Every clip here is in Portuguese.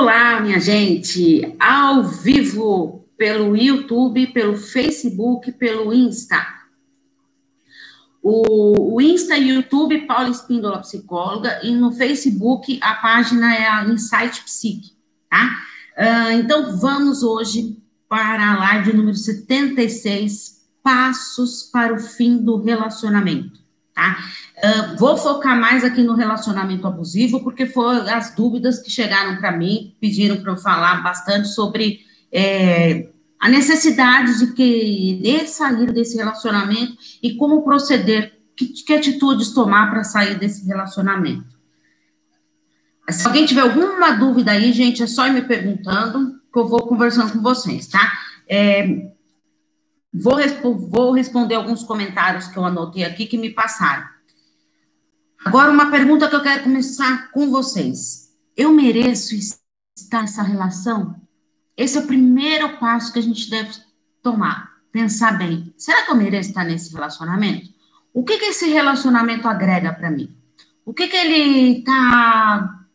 Olá, minha gente, ao vivo pelo YouTube, pelo Facebook, pelo Insta. O, o Insta e YouTube, Paula Espíndola Psicóloga, e no Facebook a página é a Insight Psique, tá? Uh, então, vamos hoje para a live número 76, Passos para o Fim do Relacionamento tá? Uh, vou focar mais aqui no relacionamento abusivo, porque foram as dúvidas que chegaram para mim, pediram para eu falar bastante sobre é, a necessidade de querer sair desse relacionamento e como proceder, que, que atitudes tomar para sair desse relacionamento. Se alguém tiver alguma dúvida aí, gente, é só ir me perguntando, que eu vou conversando com vocês, tá? É, Vou, vou responder alguns comentários que eu anotei aqui que me passaram. Agora, uma pergunta que eu quero começar com vocês. Eu mereço estar nessa relação? Esse é o primeiro passo que a gente deve tomar. Pensar bem. Será que eu mereço estar nesse relacionamento? O que, que esse relacionamento agrega para mim? O que, que ele está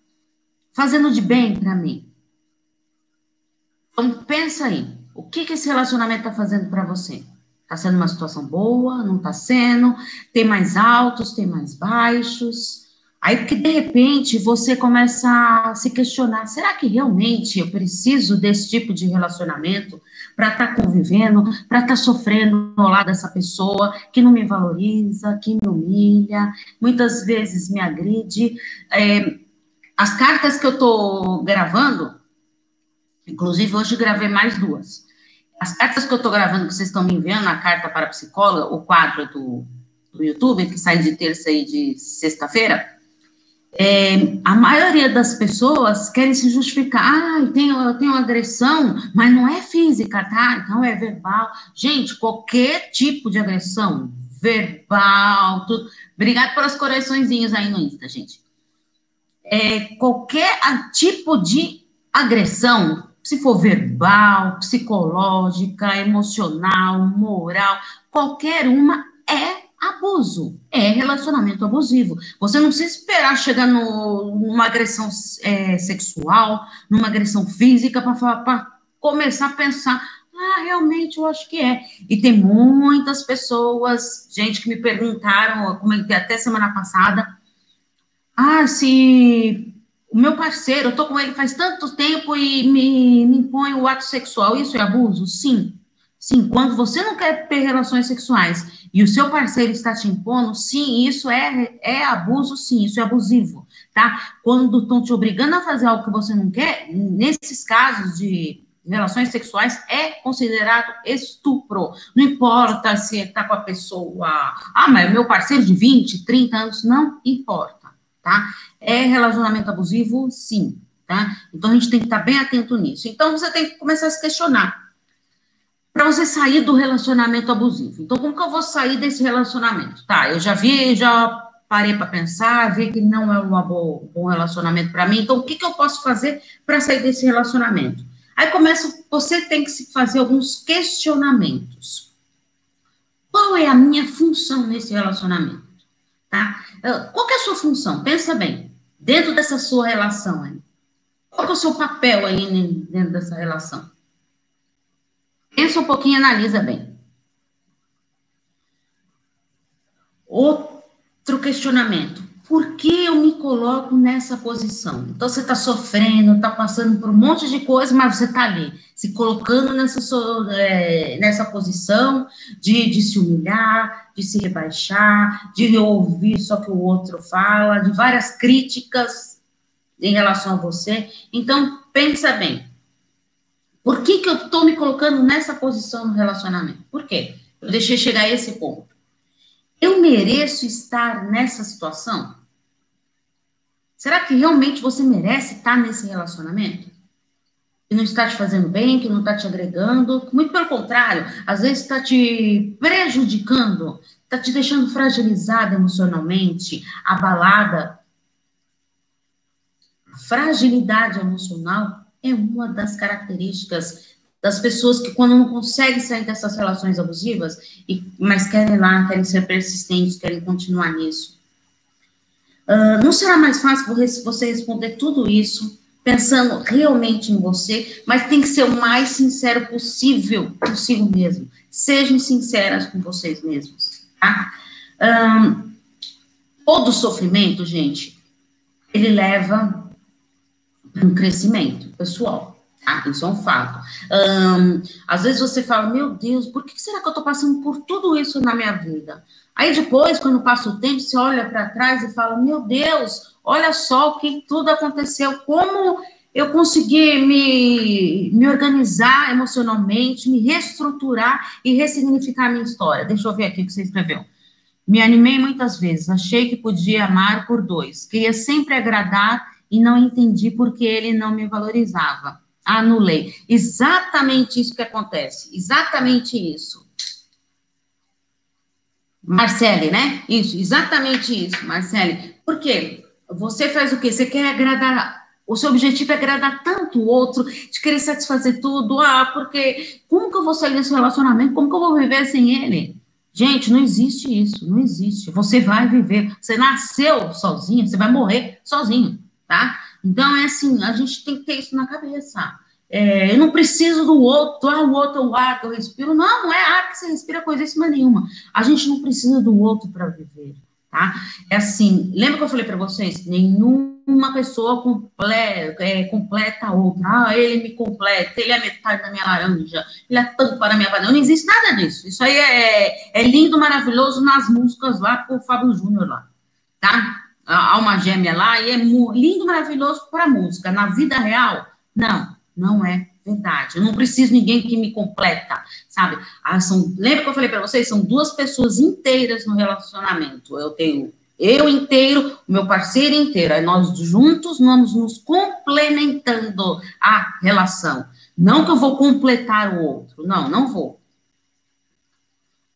fazendo de bem para mim? Então, pensa aí. O que, que esse relacionamento está fazendo para você? Está sendo uma situação boa? Não está sendo? Tem mais altos? Tem mais baixos? Aí, porque de repente você começa a se questionar: será que realmente eu preciso desse tipo de relacionamento para estar tá convivendo, para estar tá sofrendo ao lado dessa pessoa que não me valoriza, que me humilha, muitas vezes me agride? É, as cartas que eu estou gravando, inclusive hoje gravei mais duas. As cartas que eu estou gravando, que vocês estão me enviando, a carta para a psicóloga, o quadro do, do YouTube, que sai de terça e de sexta-feira, é, a maioria das pessoas querem se justificar. Ah, eu tenho, eu tenho agressão, mas não é física, tá? Então é verbal. Gente, qualquer tipo de agressão, verbal, tudo. Obrigado pelas correçõezinhas aí no Insta, gente. É, qualquer tipo de agressão se for verbal, psicológica, emocional, moral, qualquer uma é abuso, é relacionamento abusivo. Você não precisa esperar chegar no, numa agressão é, sexual, numa agressão física, para começar a pensar. Ah, realmente eu acho que é. E tem muitas pessoas, gente que me perguntaram, como até semana passada, ah, se o meu parceiro, eu tô com ele faz tanto tempo e me, me impõe o ato sexual, isso é abuso? Sim. Sim, quando você não quer ter relações sexuais e o seu parceiro está te impondo, sim, isso é, é abuso, sim, isso é abusivo, tá? Quando estão te obrigando a fazer algo que você não quer, nesses casos de relações sexuais, é considerado estupro. Não importa se está com a pessoa, ah, mas meu parceiro de 20, 30 anos, não importa tá? É relacionamento abusivo? Sim, tá? Então a gente tem que estar bem atento nisso. Então você tem que começar a se questionar para você sair do relacionamento abusivo. Então como que eu vou sair desse relacionamento? Tá, eu já vi, já parei para pensar, vi que não é um bom relacionamento para mim. Então o que que eu posso fazer para sair desse relacionamento? Aí começa, você tem que se fazer alguns questionamentos. Qual é a minha função nesse relacionamento? Tá? Qual é a sua função? Pensa bem, dentro dessa sua relação aí. Qual é o seu papel aí dentro dessa relação? Pensa um pouquinho e analisa bem. Outro questionamento por que eu me coloco nessa posição? Então, você está sofrendo, está passando por um monte de coisa, mas você está ali, se colocando nessa, é, nessa posição de, de se humilhar, de se rebaixar, de ouvir só que o outro fala, de várias críticas em relação a você. Então, pensa bem. Por que, que eu estou me colocando nessa posição no relacionamento? Por quê? Eu deixei chegar a esse ponto. Eu mereço estar nessa situação? Será que realmente você merece estar nesse relacionamento? Que não está te fazendo bem, que não está te agregando, muito pelo contrário, às vezes está te prejudicando, está te deixando fragilizada emocionalmente, abalada. fragilidade emocional é uma das características das pessoas que quando não conseguem sair dessas relações abusivas, e, mas querem lá, querem ser persistentes, querem continuar nisso. Uh, não será mais fácil você responder tudo isso pensando realmente em você, mas tem que ser o mais sincero possível consigo mesmo. Sejam sinceras com vocês mesmos, tá? Um, todo sofrimento, gente, ele leva para um crescimento pessoal. Tá? Isso é um fato. Um, às vezes você fala, meu Deus, por que será que eu estou passando por tudo isso na minha vida? Aí depois, quando passa o tempo, você olha para trás e fala, meu Deus, olha só o que tudo aconteceu, como eu consegui me, me organizar emocionalmente, me reestruturar e ressignificar a minha história. Deixa eu ver aqui o que você escreveu. Me animei muitas vezes, achei que podia amar por dois, queria sempre agradar e não entendi porque ele não me valorizava. Anulei. Exatamente isso que acontece, exatamente isso. Marcele, né? Isso, exatamente isso, Marcele. Por quê? Você faz o quê? Você quer agradar. O seu objetivo é agradar tanto o outro, de querer satisfazer tudo. Ah, porque como que eu vou sair desse relacionamento? Como que eu vou viver sem ele? Gente, não existe isso, não existe. Você vai viver. Você nasceu sozinho, você vai morrer sozinho, tá? Então é assim, a gente tem que ter isso na cabeça. É, eu não preciso do outro, ah, o outro é o ar que eu respiro. Não, não é ar que você respira coisíssima nenhuma. A gente não precisa do outro para viver tá? É assim, lembra que eu falei para vocês? Nenhuma pessoa completa, é, completa a outra. Ah, ele me completa, ele é metade da minha laranja, ele é tanto para a minha banana. Não existe nada disso. Isso aí é, é lindo, maravilhoso nas músicas lá o Fábio Júnior lá, tá? A alma gêmea lá, e é lindo, maravilhoso para música. Na vida real, não, não é verdade. Eu não preciso ninguém que me completa, sabe? Ah, são, lembra que eu falei para vocês? São duas pessoas inteiras no relacionamento. Eu tenho eu inteiro, o meu parceiro inteiro. Aí nós juntos vamos nos complementando a relação. Não que eu vou completar o outro. Não, não vou.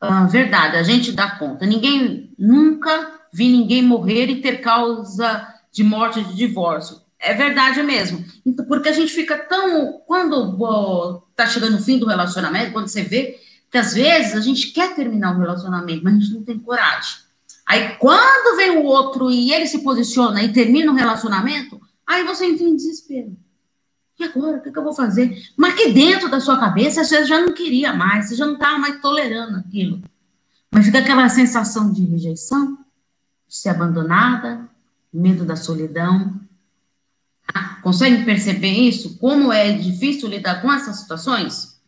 Ah, verdade, a gente dá conta. Ninguém, nunca vi ninguém morrer e ter causa de morte de divórcio. É verdade mesmo. Então, porque a gente fica tão. Quando está chegando o fim do relacionamento, quando você vê que às vezes a gente quer terminar o relacionamento, mas a gente não tem coragem. Aí quando vem o outro e ele se posiciona e termina o relacionamento, aí você entra em desespero. E agora? O que, que eu vou fazer? Mas que dentro da sua cabeça você já não queria mais, você já não estava mais tolerando aquilo. Mas fica aquela sensação de rejeição, de ser abandonada, medo da solidão, Consegue perceber isso? Como é difícil lidar com essas situações?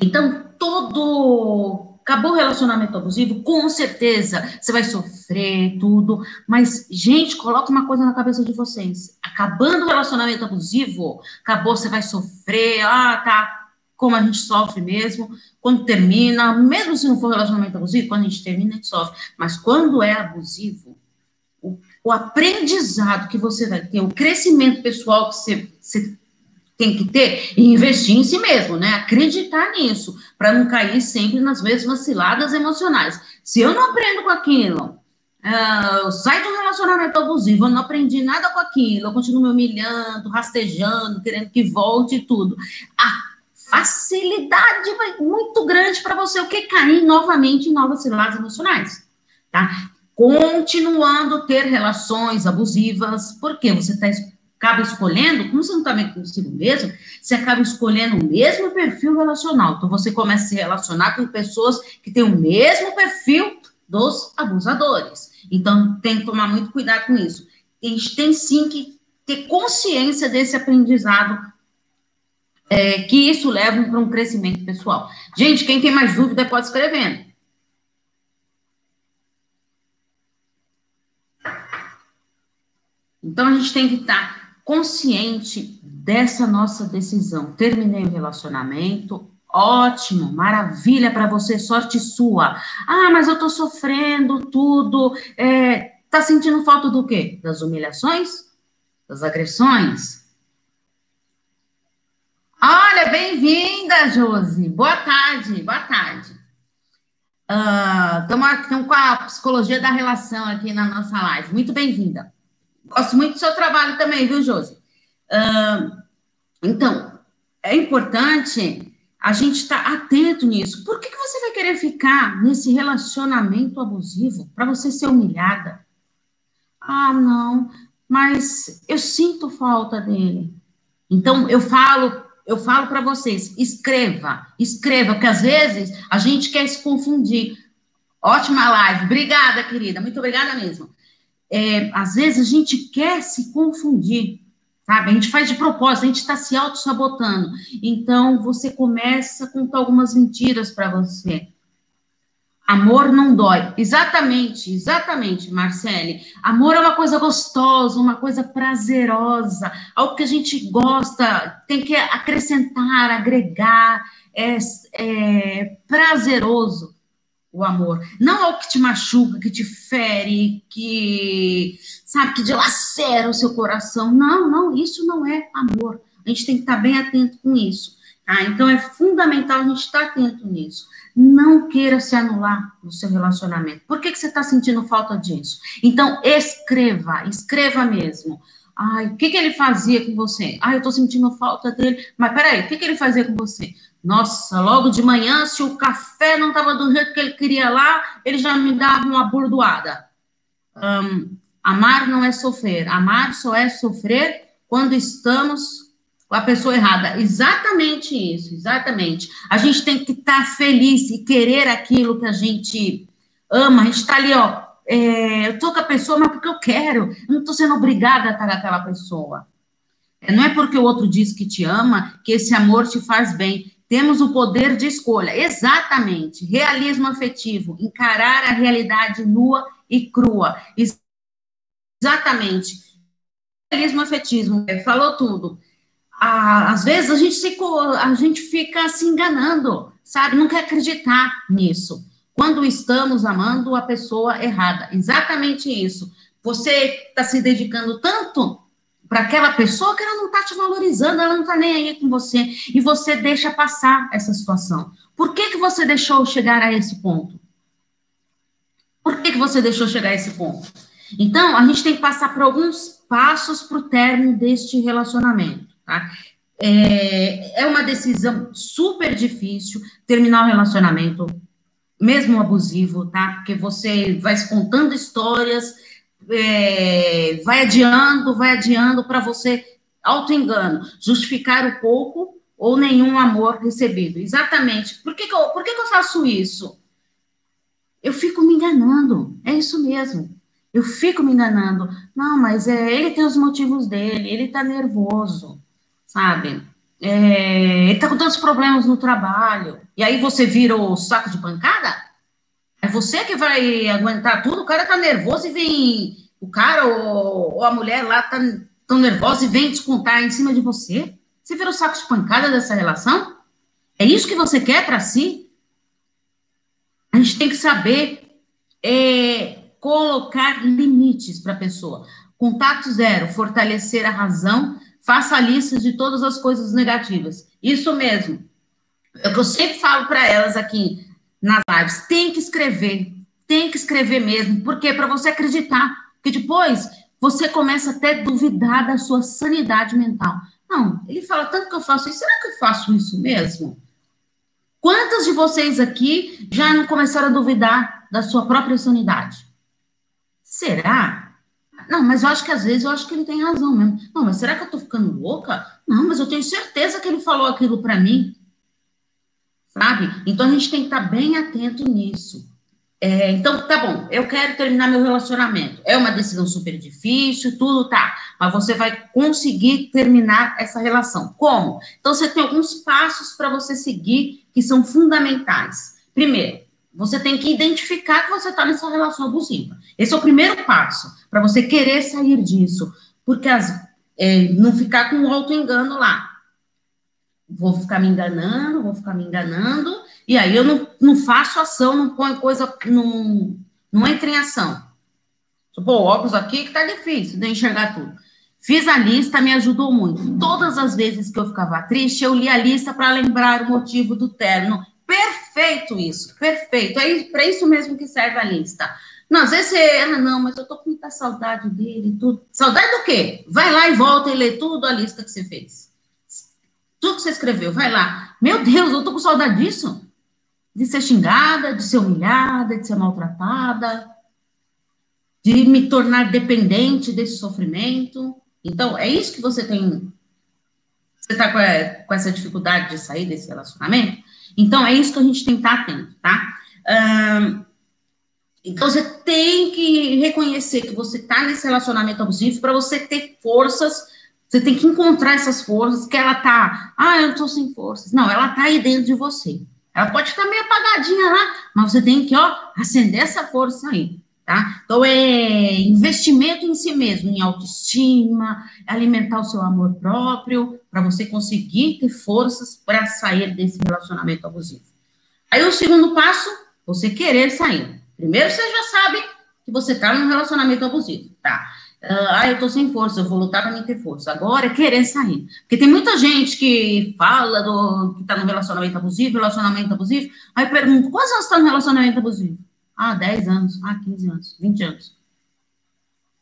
Então, todo. Acabou o relacionamento abusivo, com certeza você vai sofrer tudo, mas, gente, coloca uma coisa na cabeça de vocês. Acabando o relacionamento abusivo, acabou, você vai sofrer, ah, tá, como a gente sofre mesmo, quando termina, mesmo se não for relacionamento abusivo, quando a gente termina, a gente sofre. Mas quando é abusivo, o aprendizado que você vai ter, o crescimento pessoal que você, você tem que ter e investir em si mesmo, né? Acreditar nisso, para não cair sempre nas mesmas ciladas emocionais. Se eu não aprendo com aquilo, uh, eu saio de um relacionamento abusivo, eu não aprendi nada com aquilo, eu continuo me humilhando, rastejando, querendo que volte e tudo. A facilidade muito grande para você o que cair novamente em novas ciladas emocionais, tá? Continuando ter relações abusivas, porque você tá, acaba escolhendo, como você não está bem consigo mesmo, você acaba escolhendo o mesmo perfil relacional. Então, você começa a se relacionar com pessoas que têm o mesmo perfil dos abusadores. Então, tem que tomar muito cuidado com isso. A gente tem sim que ter consciência desse aprendizado, é, que isso leva para um crescimento pessoal. Gente, quem tem mais dúvida pode escrevendo. Então, a gente tem que estar consciente dessa nossa decisão. Terminei o relacionamento, ótimo, maravilha para você, sorte sua. Ah, mas eu tô sofrendo tudo. É, tá sentindo falta do quê? Das humilhações? Das agressões? Olha, bem-vinda, Josi. Boa tarde, boa tarde. Estamos uh, com a psicologia da relação aqui na nossa live. Muito bem-vinda. Gosto muito do seu trabalho também, viu, Josi? Uh, então, é importante a gente estar tá atento nisso. Por que, que você vai querer ficar nesse relacionamento abusivo para você ser humilhada? Ah, não, mas eu sinto falta dele. Então, eu falo, eu falo para vocês, escreva, escreva, porque às vezes a gente quer se confundir. Ótima live, obrigada, querida, muito obrigada mesmo. É, às vezes a gente quer se confundir, sabe? A gente faz de propósito, a gente está se auto-sabotando. Então, você começa a contar algumas mentiras para você. Amor não dói. Exatamente, exatamente, Marcele. Amor é uma coisa gostosa, uma coisa prazerosa, algo que a gente gosta, tem que acrescentar, agregar, é, é prazeroso o amor. Não é o que te machuca, que te fere, que, sabe, que dilacera o seu coração. Não, não, isso não é amor. A gente tem que estar bem atento com isso. Tá? Então, é fundamental a gente estar atento nisso. Não queira se anular no seu relacionamento. Por que, que você está sentindo falta disso? Então, escreva, escreva mesmo. Ai, o que, que ele fazia com você? Ai, eu estou sentindo falta dele. Mas peraí, o que, que ele fazia com você? Nossa, logo de manhã, se o café não estava do jeito que ele queria lá, ele já me dava uma bordoada. Um, amar não é sofrer. Amar só é sofrer quando estamos a pessoa errada. Exatamente isso, exatamente. A gente tem que estar feliz e querer aquilo que a gente ama. A gente está ali, ó. É, eu tô com a pessoa, mas porque eu quero. Eu não estou sendo obrigada a estar com aquela pessoa. É, não é porque o outro diz que te ama que esse amor te faz bem. Temos o poder de escolha. Exatamente. Realismo afetivo. Encarar a realidade nua e crua. Exatamente. Realismo afetivo. Falou tudo às vezes a gente, se, a gente fica se enganando, sabe? Não quer acreditar nisso. Quando estamos amando a pessoa errada. Exatamente isso. Você está se dedicando tanto para aquela pessoa que ela não está te valorizando, ela não está nem aí com você, e você deixa passar essa situação. Por que, que você deixou chegar a esse ponto? Por que, que você deixou chegar a esse ponto? Então, a gente tem que passar por alguns passos para o término deste relacionamento. Tá? É, é uma decisão super difícil terminar o relacionamento, mesmo abusivo, tá? Porque você vai contando histórias, é, vai adiando, vai adiando para você auto-engano, justificar o pouco ou nenhum amor recebido. Exatamente. Por que, que, eu, por que, que eu faço isso? Eu fico me enganando. É isso mesmo. Eu fico me enganando. Não, mas é, ele tem os motivos dele, ele tá nervoso sabe? É, ele tá com tantos problemas no trabalho. E aí você vira o saco de pancada? É você que vai aguentar tudo? O cara tá nervoso e vem. O cara ou, ou a mulher lá tá tão nervosa e vem descontar em cima de você? Você vira o saco de pancada dessa relação? É isso que você quer para si? A gente tem que saber é, colocar limites para a pessoa. Contato zero, fortalecer a razão faça a lista de todas as coisas negativas. Isso mesmo. É o que eu sempre falo para elas aqui nas lives. Tem que escrever. Tem que escrever mesmo. Por quê? Para você acreditar. Porque depois você começa até a duvidar da sua sanidade mental. Não, ele fala tanto que eu faço isso. Será que eu faço isso mesmo? Quantas de vocês aqui já não começaram a duvidar da sua própria sanidade? Será? Não, mas eu acho que às vezes eu acho que ele tem razão mesmo. Não, mas será que eu tô ficando louca? Não, mas eu tenho certeza que ele falou aquilo para mim. Sabe? Então a gente tem que estar tá bem atento nisso. É, então, tá bom, eu quero terminar meu relacionamento. É uma decisão super difícil, tudo tá. Mas você vai conseguir terminar essa relação. Como? Então, você tem alguns passos para você seguir que são fundamentais. Primeiro, você tem que identificar que você está nessa relação abusiva. Esse é o primeiro passo para você querer sair disso, porque as, é, não ficar com um auto-engano lá. Vou ficar me enganando, vou ficar me enganando, e aí eu não, não faço ação, não ponho coisa, não, não entro em ação. Pô, óculos aqui que tá difícil de enxergar tudo. Fiz a lista, me ajudou muito. Todas as vezes que eu ficava triste, eu li a lista para lembrar o motivo do término Perfeito isso, perfeito. É para isso mesmo que serve a lista. Não, às vezes você, ah, não, mas eu tô com muita saudade dele e tudo. Saudade do quê? Vai lá e volta e lê tudo a lista que você fez. Tudo que você escreveu, vai lá. Meu Deus, eu tô com saudade disso. De ser xingada, de ser humilhada, de ser maltratada. de me tornar dependente desse sofrimento. Então, é isso que você tem. Você está com, com, essa dificuldade de sair desse relacionamento? Então, é isso que a gente tem que estar atento, tá? Então, você tem que reconhecer que você está nesse relacionamento abusivo para você ter forças. Você tem que encontrar essas forças, que ela tá, ah, eu estou sem forças. Não, ela tá aí dentro de você. Ela pode estar meio apagadinha lá, mas você tem que, ó, acender essa força aí, tá? Então, é investimento em si mesmo, em autoestima, alimentar o seu amor próprio, para você conseguir ter forças para sair desse relacionamento abusivo. Aí, o segundo passo, você querer sair. Primeiro, você já sabe que você está num relacionamento abusivo, tá? Uh, ah, eu tô sem força, eu vou lutar para mim ter força. Agora é querer sair. Porque tem muita gente que fala do que tá no relacionamento abusivo, relacionamento abusivo. Aí pergunto, quantos anos está no relacionamento abusivo? Ah, 10 anos, ah, 15 anos, 20 anos.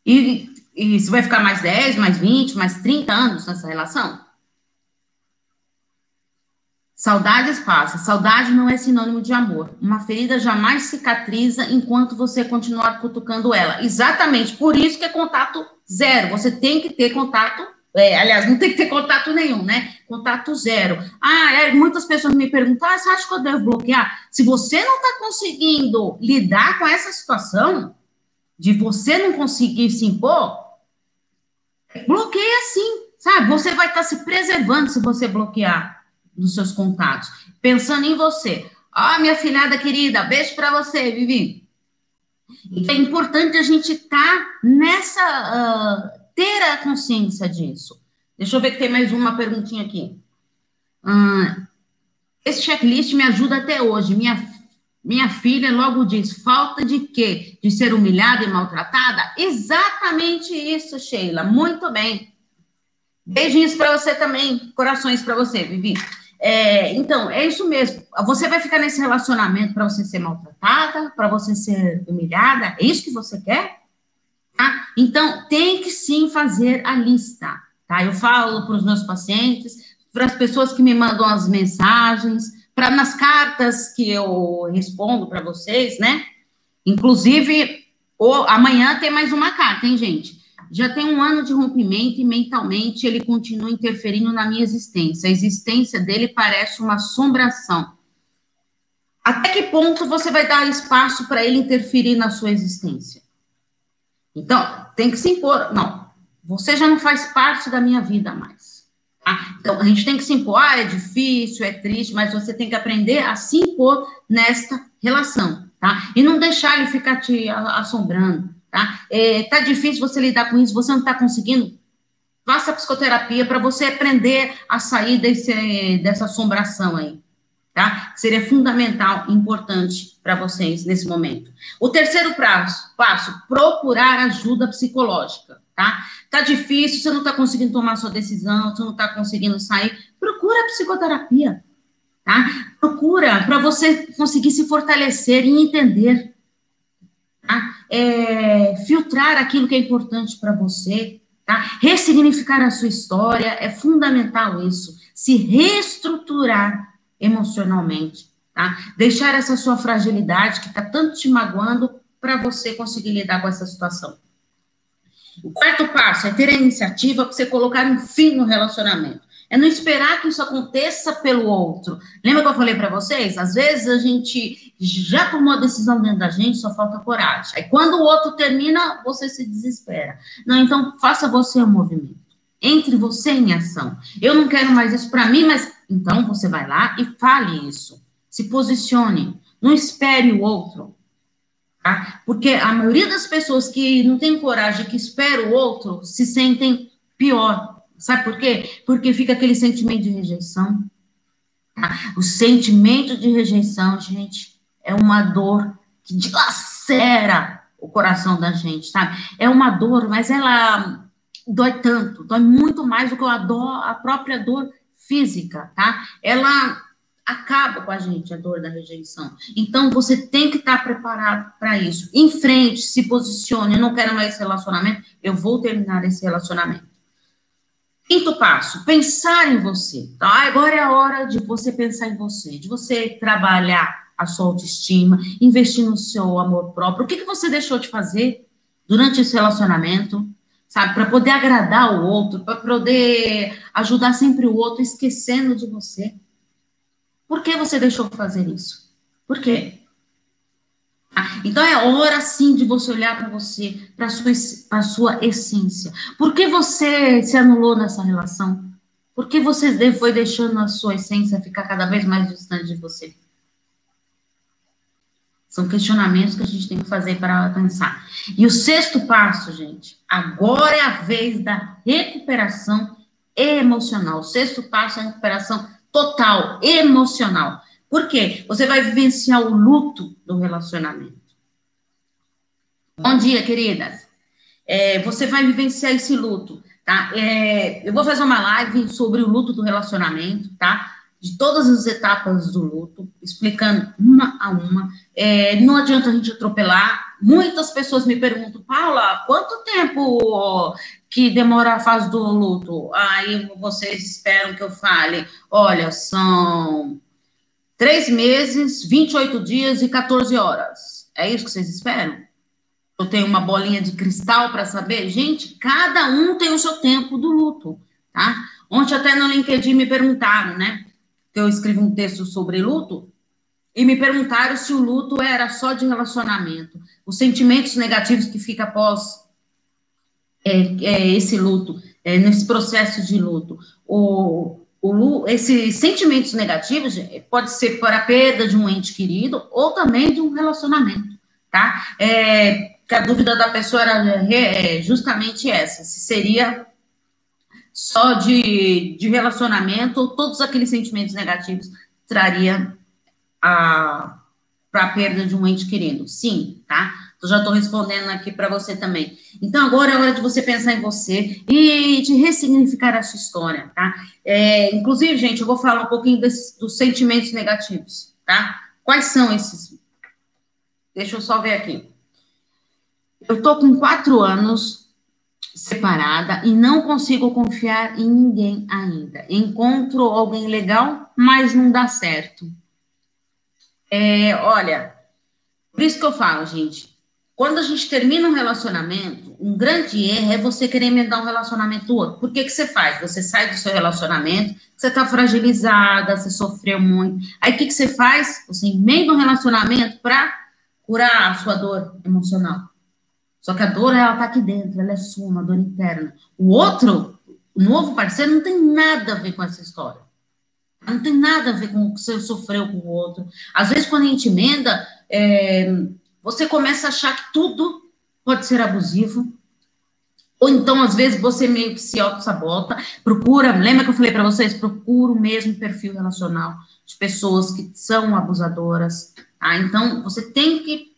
E, e você vai ficar mais 10, mais 20, mais 30 anos nessa relação? Saudades passa. Saudade não é sinônimo de amor. Uma ferida jamais cicatriza enquanto você continuar cutucando ela. Exatamente. Por isso que é contato zero. Você tem que ter contato. É, aliás, não tem que ter contato nenhum, né? Contato zero. Ah, é, muitas pessoas me perguntam: ah, você acha que eu devo bloquear? Se você não está conseguindo lidar com essa situação, de você não conseguir se impor, bloqueia sim, sabe? Você vai estar tá se preservando se você bloquear dos seus contatos, pensando em você. Oh, minha filhada querida, beijo para você, Vivi. é importante a gente estar tá nessa, uh, ter a consciência disso. Deixa eu ver que tem mais uma perguntinha aqui. Uh, esse checklist me ajuda até hoje. Minha, minha filha logo diz: falta de quê? De ser humilhada e maltratada? Exatamente isso, Sheila. Muito bem. Beijinhos para você também, corações para você, Vivi. É, então, é isso mesmo. Você vai ficar nesse relacionamento para você ser maltratada, para você ser humilhada? É isso que você quer? Tá? Então, tem que sim fazer a lista. Tá? Eu falo para os meus pacientes, para as pessoas que me mandam as mensagens, para nas cartas que eu respondo para vocês, né? Inclusive, amanhã tem mais uma carta, hein, gente? Já tem um ano de rompimento e mentalmente ele continua interferindo na minha existência. A existência dele parece uma assombração. Até que ponto você vai dar espaço para ele interferir na sua existência? Então, tem que se impor. Não, você já não faz parte da minha vida mais. Tá? Então, a gente tem que se impor. Ah, é difícil, é triste, mas você tem que aprender a se impor nesta relação, tá? E não deixar ele ficar te assombrando tá? É, tá difícil você lidar com isso, você não está conseguindo, faça psicoterapia para você aprender a sair desse, dessa assombração aí, tá? Seria fundamental, importante para vocês nesse momento. O terceiro passo, passo, procurar ajuda psicológica, tá? Tá difícil, você não está conseguindo tomar sua decisão, você não está conseguindo sair, procura psicoterapia, tá? Procura para você conseguir se fortalecer e entender tá? É, filtrar aquilo que é importante para você, tá? Ressignificar a sua história, é fundamental isso. Se reestruturar emocionalmente, tá? Deixar essa sua fragilidade que está tanto te magoando para você conseguir lidar com essa situação. O quarto passo é ter a iniciativa para você colocar um fim no relacionamento. É não esperar que isso aconteça pelo outro. Lembra que eu falei para vocês? Às vezes a gente já tomou a decisão dentro da gente, só falta coragem. Aí quando o outro termina, você se desespera. Não, então faça você o um movimento. Entre você em ação. Eu não quero mais isso para mim, mas então você vai lá e fale isso. Se posicione. Não espere o outro. Tá? Porque a maioria das pessoas que não tem coragem, que espera o outro, se sentem pior Sabe por quê? Porque fica aquele sentimento de rejeição. Tá? O sentimento de rejeição, gente, é uma dor que dilacera o coração da gente, sabe? É uma dor, mas ela dói tanto, dói muito mais do que a dor, a própria dor física, tá? Ela acaba com a gente, a dor da rejeição. Então, você tem que estar preparado para isso. Em frente, se posicione. Eu não quero mais esse relacionamento, eu vou terminar esse relacionamento. Quinto passo, pensar em você. Então, agora é a hora de você pensar em você, de você trabalhar a sua autoestima, investir no seu amor próprio. O que, que você deixou de fazer durante esse relacionamento, sabe? Para poder agradar o outro, para poder ajudar sempre o outro, esquecendo de você. Por que você deixou de fazer isso? Por quê? Ah, então é hora sim de você olhar para você, para sua para sua essência. Por que você se anulou nessa relação? Por que você foi deixando a sua essência ficar cada vez mais distante de você? São questionamentos que a gente tem que fazer para pensar. E o sexto passo, gente, agora é a vez da recuperação emocional. O sexto passo é a recuperação total, emocional. Por quê? Você vai vivenciar o luto do relacionamento. Bom dia, queridas. É, você vai vivenciar esse luto, tá? É, eu vou fazer uma live sobre o luto do relacionamento, tá? De todas as etapas do luto, explicando uma a uma. É, não adianta a gente atropelar. Muitas pessoas me perguntam, Paula, quanto tempo que demora a fase do luto? Aí vocês esperam que eu fale, olha, são Três meses, 28 dias e 14 horas. É isso que vocês esperam? Eu tenho uma bolinha de cristal para saber? Gente, cada um tem o seu tempo do luto, tá? Ontem até no LinkedIn me perguntaram, né? Que eu escrevi um texto sobre luto e me perguntaram se o luto era só de relacionamento. Os sentimentos negativos que fica após é, é, esse luto, é, nesse processo de luto. O, o, esses sentimentos negativos pode ser por a perda de um ente querido ou também de um relacionamento, tá? É, que a dúvida da pessoa era é, justamente essa, se seria só de, de relacionamento ou todos aqueles sentimentos negativos traria a para a perda de um ente querido. Sim, tá? Eu já estou respondendo aqui para você também. Então, agora é hora de você pensar em você e de ressignificar a sua história, tá? É, inclusive, gente, eu vou falar um pouquinho desse, dos sentimentos negativos, tá? Quais são esses? Deixa eu só ver aqui. Eu estou com quatro anos separada e não consigo confiar em ninguém ainda. Encontro alguém legal, mas não dá certo. É, olha, por isso que eu falo, gente, quando a gente termina um relacionamento, um grande erro é você querer emendar um relacionamento do outro. Por que, que você faz? Você sai do seu relacionamento, você está fragilizada, você sofreu muito. Aí o que, que você faz? Você emenda um relacionamento para curar a sua dor emocional. Só que a dor, ela está aqui dentro, ela é sua, uma dor interna. O outro, o novo parceiro, não tem nada a ver com essa história. Não tem nada a ver com o que você sofreu com o outro. Às vezes, quando a gente emenda, é, você começa a achar que tudo pode ser abusivo. Ou então, às vezes, você meio que se auto-sabota, procura, lembra que eu falei para vocês? Procura o mesmo perfil relacional de pessoas que são abusadoras. Tá? Então, você tem que.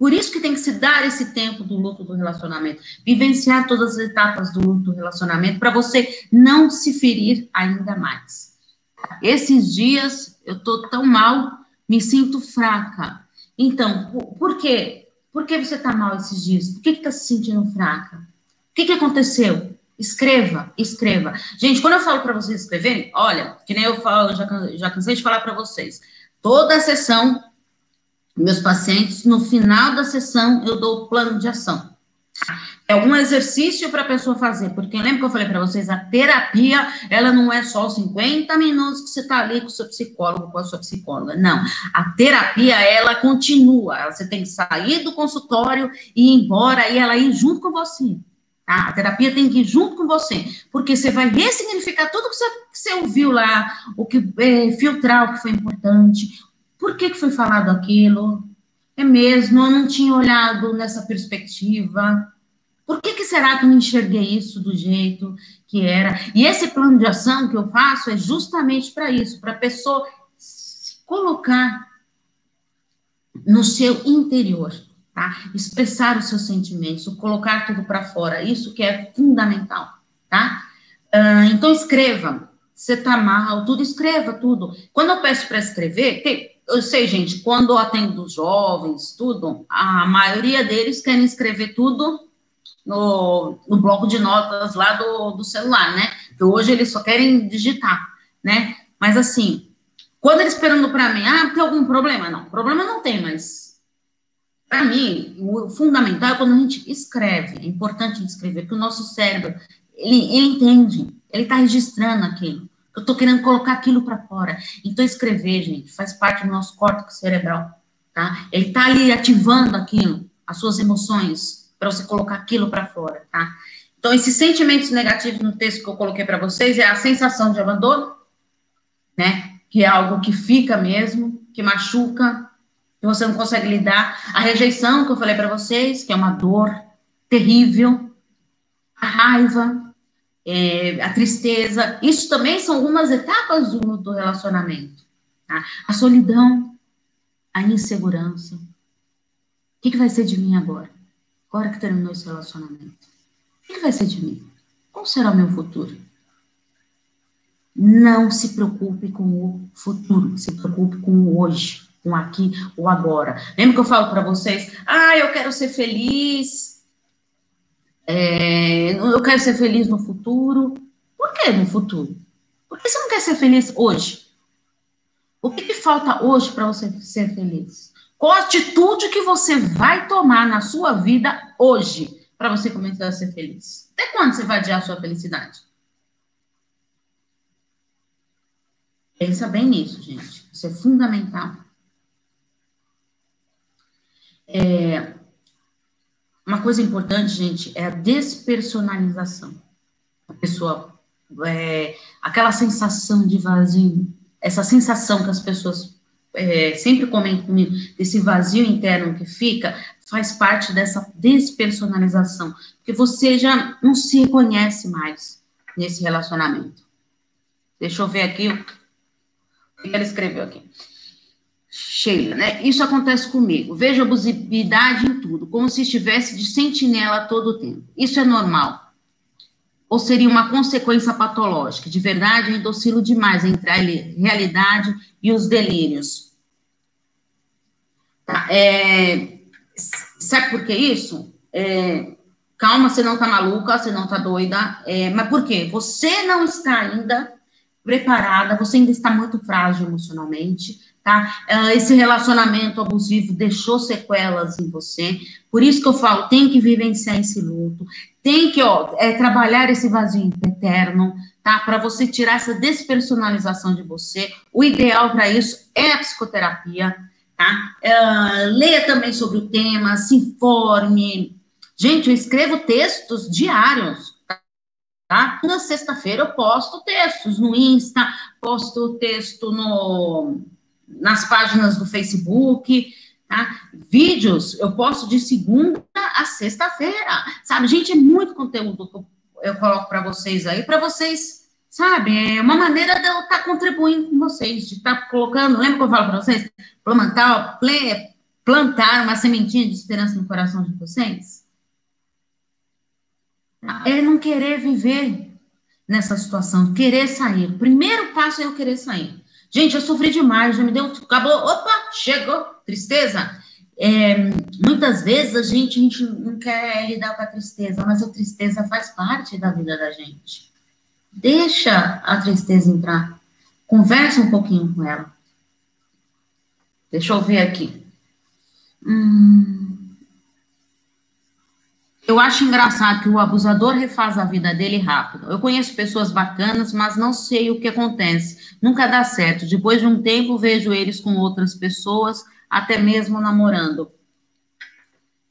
Por isso que tem que se dar esse tempo do luto do relacionamento, vivenciar todas as etapas do luto do relacionamento, para você não se ferir ainda mais. Esses dias eu tô tão mal, me sinto fraca. Então, por quê? Por que você está mal esses dias? Por que está se sentindo fraca? O que, que aconteceu? Escreva, escreva. Gente, quando eu falo para vocês escreverem, olha, que nem eu falo, já, já cansei de falar para vocês. Toda a sessão, meus pacientes, no final da sessão, eu dou o plano de ação é um exercício para a pessoa fazer, porque lembra que eu falei para vocês, a terapia, ela não é só 50 minutos que você está ali com o seu psicólogo, com a sua psicóloga, não. A terapia, ela continua, você tem que sair do consultório e ir embora, e ela ir junto com você, tá? A terapia tem que ir junto com você, porque você vai ressignificar tudo que você, que você ouviu lá, o que, é, filtrar o que foi importante, por que, que foi falado aquilo, é mesmo, eu não tinha olhado nessa perspectiva, por que, que será que eu enxerguei isso do jeito que era? E esse plano de ação que eu faço é justamente para isso, para a pessoa se colocar no seu interior, tá? Expressar os seus sentimentos, colocar tudo para fora, isso que é fundamental, tá? Uh, então escreva, você tá mal, tudo, escreva tudo. Quando eu peço para escrever, tem, eu sei, gente, quando eu atendo jovens, tudo, a maioria deles querem escrever tudo no, no bloco de notas lá do, do celular, né? Que hoje eles só querem digitar, né? Mas assim, quando eles esperando para mim, ah, tem algum problema? Não, problema não tem, mas para mim, o fundamental é quando a gente escreve. É importante escrever, porque o nosso cérebro, ele, ele entende, ele está registrando aquilo. Eu estou querendo colocar aquilo para fora. Então, escrever, gente, faz parte do nosso córtex cerebral, tá? Ele está ali ativando aquilo, as suas emoções, para você colocar aquilo para fora, tá? Então, esses sentimentos negativos no texto que eu coloquei para vocês é a sensação de abandono, né? Que é algo que fica mesmo, que machuca, que você não consegue lidar. A rejeição, que eu falei para vocês, que é uma dor terrível. A raiva, é, a tristeza. Isso também são algumas etapas do, do relacionamento. Tá? A solidão, a insegurança. O que, que vai ser de mim agora? Agora que terminou esse relacionamento. O que, que vai ser de mim? Qual será o meu futuro? Não se preocupe com o futuro, se preocupe com o hoje com aqui ou agora. Lembra que eu falo para vocês? Ah, eu quero ser feliz. É, eu quero ser feliz no futuro. Por que no futuro? Por que você não quer ser feliz hoje? O que, que falta hoje para você ser feliz? Qual atitude que você vai tomar na sua vida hoje para você começar a ser feliz? Até quando você vai adiar a sua felicidade? Pensa bem nisso, gente. Isso é fundamental. É, uma coisa importante, gente, é a despersonalização. A pessoa, é, aquela sensação de vazio, essa sensação que as pessoas é, sempre comentam comigo, desse vazio interno que fica, faz parte dessa despersonalização, porque você já não se reconhece mais nesse relacionamento. Deixa eu ver aqui o que ela escreveu aqui. Sheila, né? Isso acontece comigo. Vejo abusividade em tudo, como se estivesse de sentinela todo o tempo. Isso é normal. Ou seria uma consequência patológica? De verdade, eu endocilo demais entre a realidade e os delírios. Tá? É, sabe por que isso? É, calma, você não tá maluca, você não tá doida. É, mas por quê? Você não está ainda preparada, você ainda está muito frágil emocionalmente tá? Ah, esse relacionamento abusivo deixou sequelas em você, por isso que eu falo, tem que vivenciar esse luto, tem que, ó, é, trabalhar esse vazio eterno, tá? Para você tirar essa despersonalização de você, o ideal para isso é a psicoterapia, tá? Uh, leia também sobre o tema, se informe. Gente, eu escrevo textos diários, tá? Na sexta-feira eu posto textos no Insta, posto texto no nas páginas do Facebook, tá? Vídeos eu posto de segunda a sexta-feira, sabe? Gente, é muito conteúdo que eu, coloco para vocês aí, para vocês, sabe? É uma maneira de eu estar tá contribuindo com vocês, de estar tá colocando, lembra que eu falo para vocês? Plantar, plantar uma sementinha de esperança no coração de vocês? É não querer viver nessa situação, querer sair. O primeiro passo é eu querer sair. Gente, eu sofri demais, já me deu. Acabou, opa, chegou, tristeza. É, muitas vezes a gente, a gente não quer lidar com a tristeza, mas a tristeza faz parte da vida da gente. Deixa a tristeza entrar. Conversa um pouquinho com ela. Deixa eu ver aqui. Hum. Eu acho engraçado que o abusador refaz a vida dele rápido. Eu conheço pessoas bacanas, mas não sei o que acontece. Nunca dá certo. Depois de um tempo, vejo eles com outras pessoas, até mesmo namorando.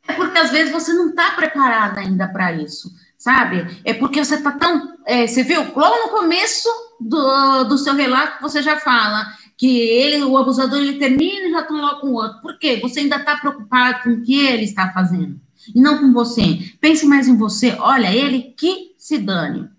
É porque às vezes você não está preparada ainda para isso, sabe? É porque você está tão. É, você viu? Logo no começo do, do seu relato, você já fala que ele, o abusador, ele termina e já estão logo com o outro. Por quê? Você ainda está preocupado com o que ele está fazendo e não com você. Pense mais em você. Olha, ele que se dane.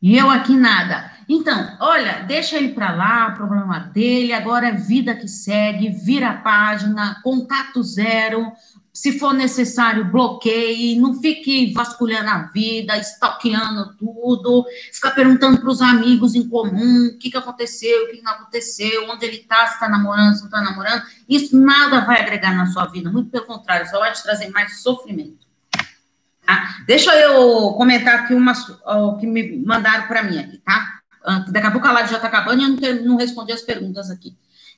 E eu aqui nada. Então, olha, deixa ele para lá, problema dele. Agora é vida que segue, vira a página, contato zero se for necessário, bloqueie, não fique vasculhando a vida, stalkeando tudo, ficar perguntando para os amigos em comum o que, que aconteceu, o que, não aconteceu, onde ele está, se está namorando, se não está namorando. Isso nada vai agregar na sua vida, muito pelo contrário, só vai te trazer mais sofrimento. Tá? Deixa eu comentar aqui umas que me mandaram para mim aqui, tá? Daqui a pouco a live já está acabando e eu não, ter, não respondi as perguntas aqui.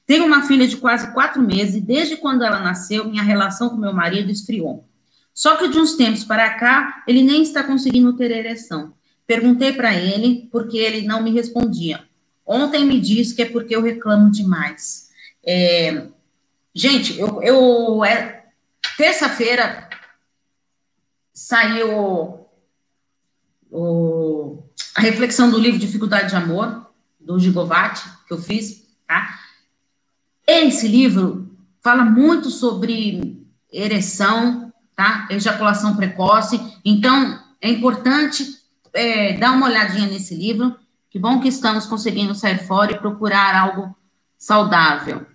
Tenho uma filha de quase quatro meses e desde quando ela nasceu, minha relação com meu marido esfriou. Só que de uns tempos para cá, ele nem está conseguindo ter ereção. Perguntei para ele porque ele não me respondia. Ontem me disse que é porque eu reclamo demais. É, gente, eu, eu é, terça-feira saiu o, a reflexão do livro Dificuldade de Amor, do Gigovati, que eu fiz, tá? Esse livro fala muito sobre ereção, tá? Ejaculação precoce. Então, é importante é, dar uma olhadinha nesse livro. Que bom que estamos conseguindo sair fora e procurar algo saudável.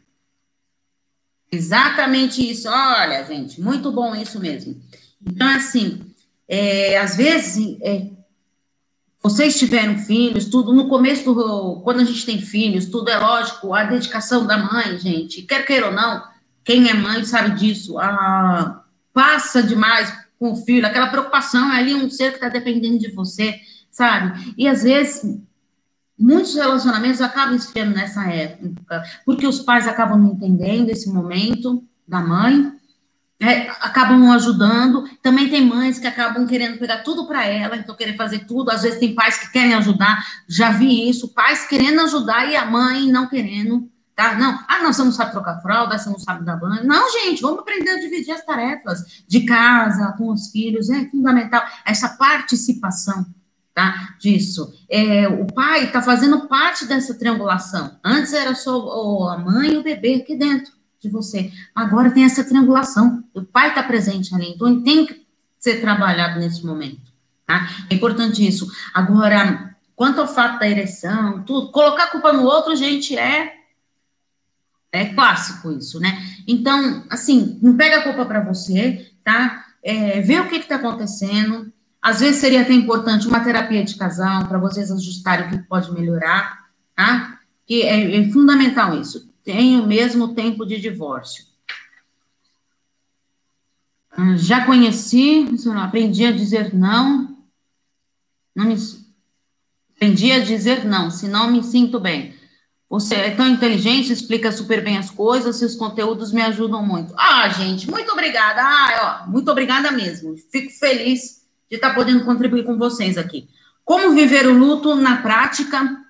Exatamente isso. Olha, gente, muito bom isso mesmo. Então, assim, é, às vezes, é, vocês tiveram filhos, tudo, no começo, do, quando a gente tem filhos, tudo é lógico, a dedicação da mãe, gente, quer queira ou não, quem é mãe sabe disso, a, passa demais com o filho, aquela preocupação, é ali um ser que está dependendo de você, sabe? E às vezes, muitos relacionamentos acabam esfriando nessa época, porque os pais acabam não entendendo esse momento da mãe, é, acabam ajudando. Também tem mães que acabam querendo pegar tudo para ela, então querer fazer tudo. Às vezes tem pais que querem ajudar, já vi isso, pais querendo ajudar e a mãe não querendo, tá? Não, ah, não, você não sabe trocar fralda, você não sabe dar banho. Não, gente, vamos aprender a dividir as tarefas de casa, com os filhos, é fundamental. Essa participação, tá? Disso. É, o pai está fazendo parte dessa triangulação. Antes era só a mãe e o bebê aqui dentro de você. Agora tem essa triangulação. O pai está presente ali, então ele tem que ser trabalhado nesse momento, tá? É importante isso. Agora, quanto ao fato da ereção, tudo, colocar a culpa no outro, gente, é é clássico isso, né? Então, assim, não pega a culpa para você, tá? É, vê o que está acontecendo. Às vezes seria até importante uma terapia de casal para vocês ajustarem o que pode melhorar, tá? Que é, é fundamental isso tem o mesmo tempo de divórcio. Ah, já conheci, aprendi a dizer não, não me, aprendi a dizer não, se não me sinto bem. Você é tão inteligente, explica super bem as coisas, seus conteúdos me ajudam muito. Ah, gente, muito obrigada. Ah, ó, muito obrigada mesmo. Fico feliz de estar podendo contribuir com vocês aqui. Como viver o luto na prática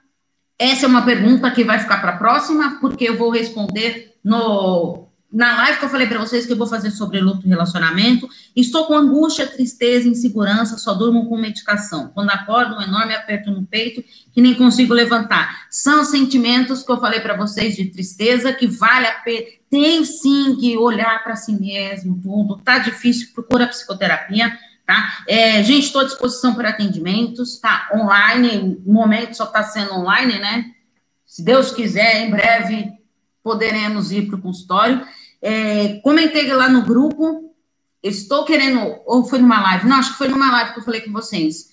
essa é uma pergunta que vai ficar para a próxima, porque eu vou responder no, na live que eu falei para vocês que eu vou fazer sobre luto e relacionamento. Estou com angústia, tristeza, insegurança, só durmo com medicação. Quando acordo, um enorme aperto no peito que nem consigo levantar. São sentimentos que eu falei para vocês de tristeza que vale a pena. Tem sim que olhar para si mesmo, tudo. Tá difícil, procura psicoterapia tá? É, gente, estou à disposição para atendimentos, tá? Online, no momento só está sendo online, né? Se Deus quiser, em breve poderemos ir para o consultório. É, comentei lá no grupo, estou querendo, ou foi numa live? Não, acho que foi numa live que eu falei com vocês.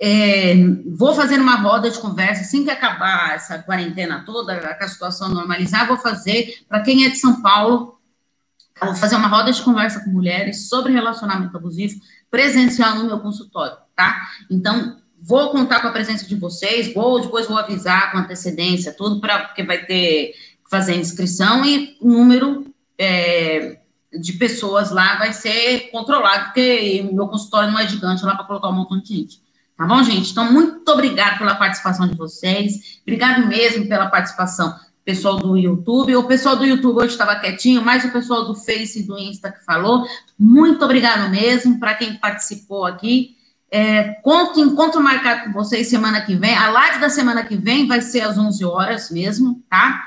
É, vou fazer uma roda de conversa assim que acabar essa quarentena toda, a situação normalizar, vou fazer para quem é de São Paulo, fazer uma roda de conversa com mulheres sobre relacionamento abusivo presencial no meu consultório, tá? Então, vou contar com a presença de vocês, vou, depois vou avisar com antecedência, tudo, para porque vai ter que fazer inscrição e o número é, de pessoas lá vai ser controlado, porque meu consultório não é gigante lá para colocar um montão de gente. Tá bom, gente? Então, muito obrigado pela participação de vocês, obrigado mesmo pela participação pessoal do YouTube. O pessoal do YouTube hoje estava quietinho, mas o pessoal do Face e do Insta que falou. Muito obrigado mesmo para quem participou aqui. É, conto, encontro marcado com vocês semana que vem. A live da semana que vem vai ser às 11 horas mesmo, tá?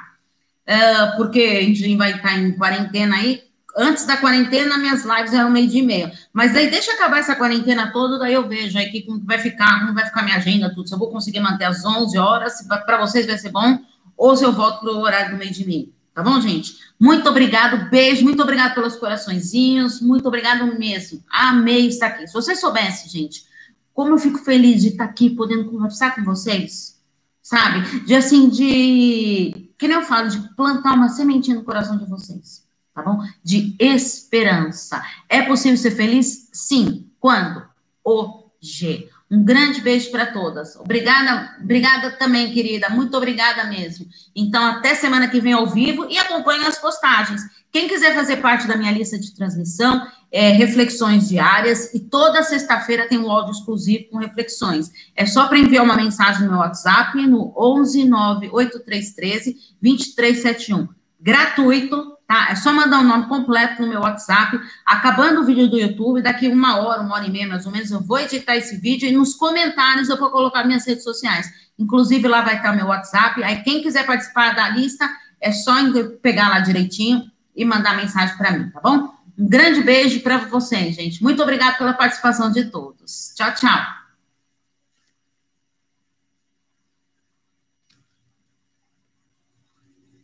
É, porque a gente vai estar em quarentena aí. Antes da quarentena, minhas lives eram meio de meia. Mas daí deixa acabar essa quarentena toda, daí eu vejo aí que como vai ficar, como vai ficar minha agenda, tudo. Se eu vou conseguir manter às 11 horas, para vocês vai ser bom ou se eu volto para o horário do meio de meio. Tá bom, gente? Muito obrigado, beijo, muito obrigado pelos coraçõezinhos, muito obrigado mesmo. Amei estar aqui. Se você soubesse, gente, como eu fico feliz de estar aqui podendo conversar com vocês, sabe? De assim, de. Que nem eu falo, de plantar uma sementinha no coração de vocês, tá bom? De esperança. É possível ser feliz? Sim. Quando? Hoje. Um grande beijo para todas. Obrigada, obrigada também, querida. Muito obrigada mesmo. Então, até semana que vem ao vivo e acompanhe as postagens. Quem quiser fazer parte da minha lista de transmissão, é, reflexões diárias, e toda sexta-feira tem um áudio exclusivo com reflexões. É só para enviar uma mensagem no meu WhatsApp no 11 98313 2371. Gratuito, tá? É só mandar o nome completo no meu WhatsApp. Acabando o vídeo do YouTube, daqui uma hora, uma hora e meia mais ou menos, eu vou editar esse vídeo e nos comentários eu vou colocar minhas redes sociais. Inclusive, lá vai estar meu WhatsApp. Aí, quem quiser participar da lista, é só pegar lá direitinho e mandar mensagem para mim, tá bom? Um grande beijo para vocês, gente. Muito obrigada pela participação de todos. Tchau, tchau.